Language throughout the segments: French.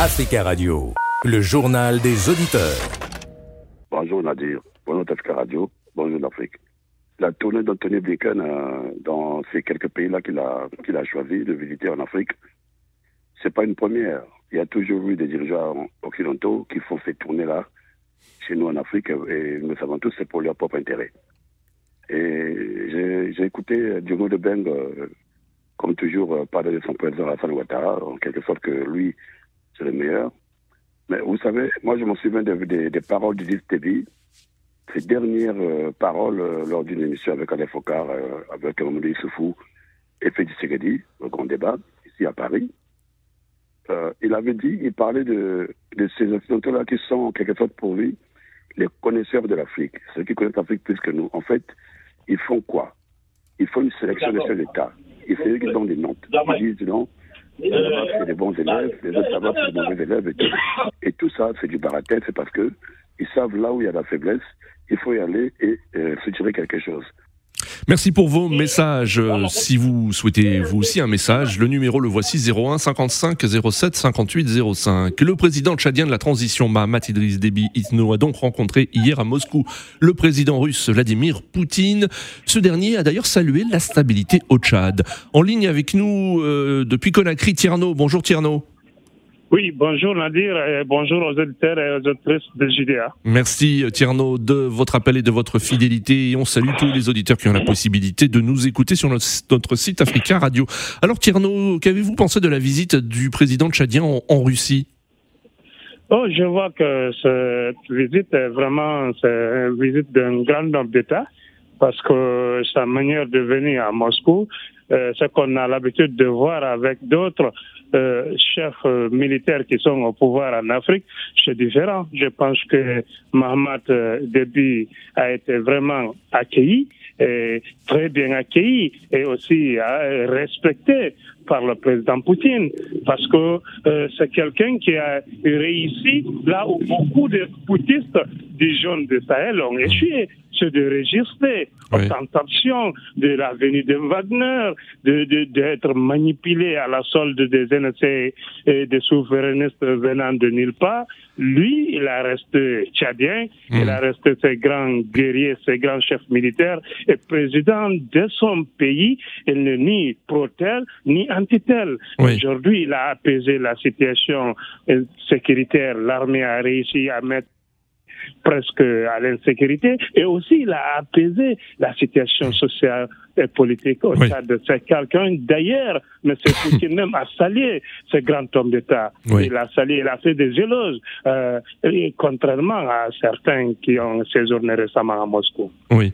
Africa Radio, le journal des auditeurs. Bonjour Nadir, bonjour Africa Radio, bonjour l'Afrique. La tournée d'Anthony Blinken euh, dans ces quelques pays-là qu'il a, qu'il a choisi de visiter en Afrique, c'est pas une première. Il y a toujours eu des dirigeants occidentaux qui font ces tournées-là chez nous en Afrique et nous savons tous c'est pour leur propre intérêt. Et j'ai écouté Diogo de Beng, euh, comme toujours, euh, parler de son président Hassan Ouattara, en quelque sorte que lui, c'est le meilleur. Mais vous savez, moi je me souviens des, des, paroles d'Idriss Déby, ses dernières euh, paroles lors d'une émission avec Alain Focard, avec Mamadou Issoufou et Félix Segedi, au grand débat, ici à Paris. il avait dit, il parlait de, de ces occidentaux-là qui sont en quelque sorte pour lui les connaisseurs de l'Afrique, ceux qui connaissent l'Afrique plus que nous. En fait, ils font quoi? Ils font une sélection de ces États. Ils font qu'ils ont des notes. Ils disent non, c'est des bons élèves, les autres savoir c'est des mauvais élèves. Et tout, ça, c'est du baratin, c'est parce que ils savent là où il y a la faiblesse, il faut y aller et euh, se tirer quelque chose. Merci pour vos messages. Si vous souhaitez vous aussi un message, le numéro le voici 01 55 07 58 05. Le président tchadien de la transition Mahamat Idriss Déby Itno a donc rencontré hier à Moscou le président russe Vladimir Poutine. Ce dernier a d'ailleurs salué la stabilité au Tchad. En ligne avec nous euh, depuis Conakry, Tierno. Bonjour Tierno. Oui, bonjour Nadir et bonjour aux auditeurs et aux auditrices de JDA. Merci Tierno de votre appel et de votre fidélité et on salue tous les auditeurs qui ont la possibilité de nous écouter sur notre, site Africa Radio. Alors Tierno, qu'avez-vous pensé de la visite du président tchadien en, Russie? Oh, je vois que cette visite est vraiment une visite d'un grand homme d'État parce que sa manière de venir à Moscou, euh, ce qu'on a l'habitude de voir avec d'autres euh, chefs euh, militaires qui sont au pouvoir en Afrique, c'est différent. Je pense que Mohamed euh, Déby a été vraiment accueilli, et très bien accueilli et aussi respecté par le président Poutine, parce que c'est quelqu'un qui a réussi là où beaucoup de poutistes du jaune de Sahel ont échoué c'est de aux tentations de la venue de Wagner, d'être de, manipulé à la solde des NC et des souverainistes venant de nulle part. Lui, il a resté tchadien, il hmm. a resté ses grands guerriers, ses grands chefs militaires et président de son pays. Il n'est ni pro-tel ni anti-tel. Aujourd'hui, il a apaisé la situation sécuritaire. L'armée a réussi à mettre presque à l'insécurité et aussi il a apaisé la situation sociale et politique au oui. de C'est quelqu'un, d'ailleurs, M. Poutine même a salué ce grand homme d'État. Il a salué, il a fait des éloges, euh, contrairement à certains qui ont séjourné récemment à Moscou. Oui.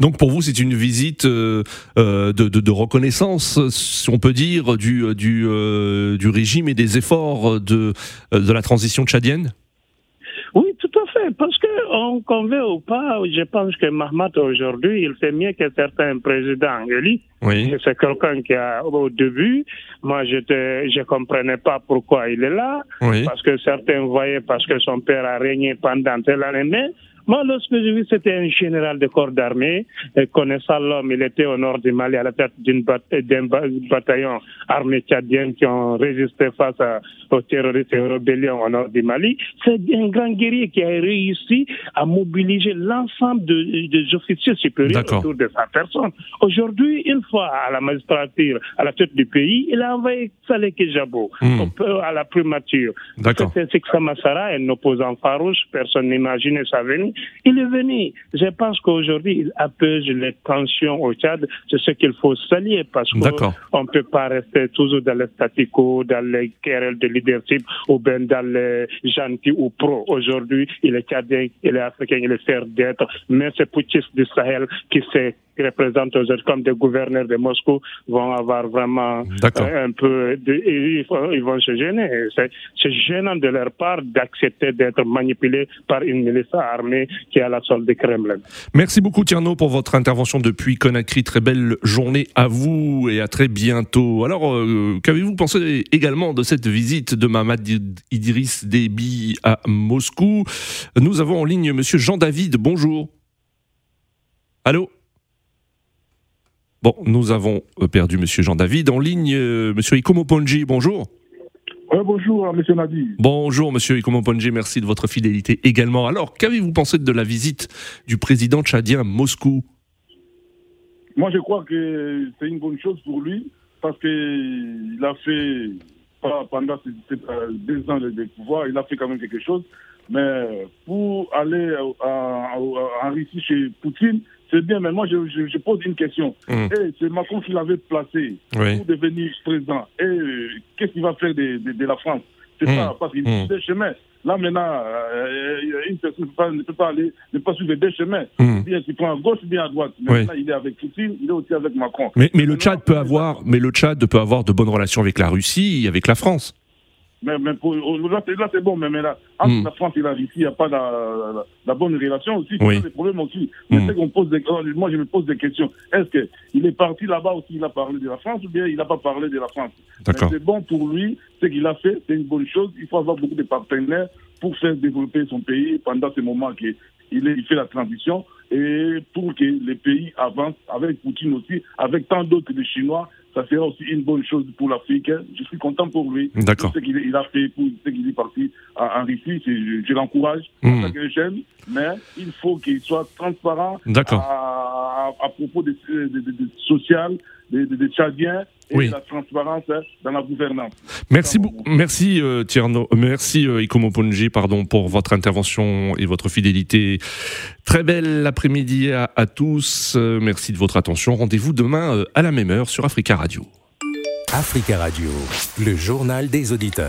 Donc pour vous, c'est une visite euh, euh, de, de, de, reconnaissance, si on peut dire, du, du, euh, du régime et des efforts de, de la transition tchadienne oui, tout à fait. Parce que on convient ou pas, je pense que Mahmoud aujourd'hui, il fait mieux que certains présidents. Oui. C'est quelqu'un qui a, au début, moi, je ne je comprenais pas pourquoi il est là. Oui. Parce que certains voyaient parce que son père a régné pendant telle année. Mais moi, lorsque j'ai vu, c'était un général de corps d'armée. Connaissant l'homme, il était au nord du Mali à la tête d'un bataillon armé tchadien qui ont résisté face aux terroristes et aux rébellions au nord du Mali. C'est un grand guerrier qui a réussi à mobiliser l'ensemble des officiers supérieurs autour de sa personne. Aujourd'hui, une fois à la magistrature, à la tête du pays, il a envoyé Saleh Kejabo hmm. à la primature. C'est que Samassara, un opposant farouche, personne n'imaginait sa venue. Il est venu. Je pense qu'aujourd'hui, il apaise les tensions au Tchad. C'est ce qu'il faut saluer parce qu'on ne peut pas rester toujours dans le statu quo, dans les querelles de leadership ou bien dans les gentils ou pro. Aujourd'hui, il est Tchadien, il est africain, il est fier d'être, mais c'est Poutine du Sahel qui qui représentent aujourd'hui comme des gouverneurs de Moscou vont avoir vraiment un peu de, ils, vont, se gêner. C'est gênant de leur part d'accepter d'être manipulés par une milice armée qui est à la solde du Kremlin. Merci beaucoup Tierno pour votre intervention depuis Conakry. Très belle journée à vous et à très bientôt. Alors, euh, qu'avez-vous pensé également de cette visite de Mamad Idriss Déby à Moscou? Nous avons en ligne Monsieur Jean-David. Bonjour. Allô? Bon, nous avons euh, perdu Monsieur Jean-David. En ligne, euh, Monsieur Ikomo Ponji, bonjour. Bonjour, monsieur Nadi. Bonjour, monsieur Ikomoponji, merci de votre fidélité également. Alors, qu'avez-vous pensé de la visite du président tchadien à Moscou? Moi, je crois que c'est une bonne chose pour lui, parce qu'il a fait, pendant ces deux ans de pouvoir, il a fait quand même quelque chose. Mais pour aller en Russie chez Poutine, c'est bien, mais moi je, pose une question. Eh, c'est Macron qui l'avait placé pour devenir président. Et euh, qu'est-ce qu'il va faire de, la France? C'est hum. ça, parce qu'il mmh. des chemins. Là maintenant, euh, une personne ne peut pas, aller, ne pas suivre des chemins. Hum. Bien il prend à gauche, bien à droite. Maintenant, il est avec Poutine, il est aussi avec Macron. Mais, mais le Tchad peut avoir, mais le Tchad peut avoir de bonnes relations avec la Russie, et avec la France. Mais, mais pour, là, c'est bon, mais, mais là, entre hmm. la France et la Russie, il n'y a pas la, la, bonne relation aussi. C'est des problèmes aussi. Mm. qu'on pose des, oh, moi, je me pose des questions. Est-ce qu'il est parti là-bas aussi, il a parlé de la France ou bien il n'a pas parlé de la France? C'est bon pour lui, ce qu'il a fait, c'est une bonne chose. Il faut avoir beaucoup de partenaires pour faire développer son pays pendant ce moment qu'il il fait la transition et pour que les pays avancent avec Poutine aussi, avec tant d'autres Chinois ça sera aussi une bonne chose pour l'Afrique. Je suis content pour lui. D'accord. Ce qu'il a fait, pour ce qu'il est parti en Russie, je, l'encourage tant que jeune, mais il faut qu'il soit transparent à, à, propos des de, de, social, des, Tchadiens et de la transparence dans la gouvernance. Merci, merci euh, Tierno, merci euh, Ikomo Ponji, pardon pour votre intervention et votre fidélité. Très belle après-midi à, à, tous. Euh, merci de votre attention. Rendez-vous demain euh, à la même heure sur Africa Radio. Africa Radio, le journal des auditeurs.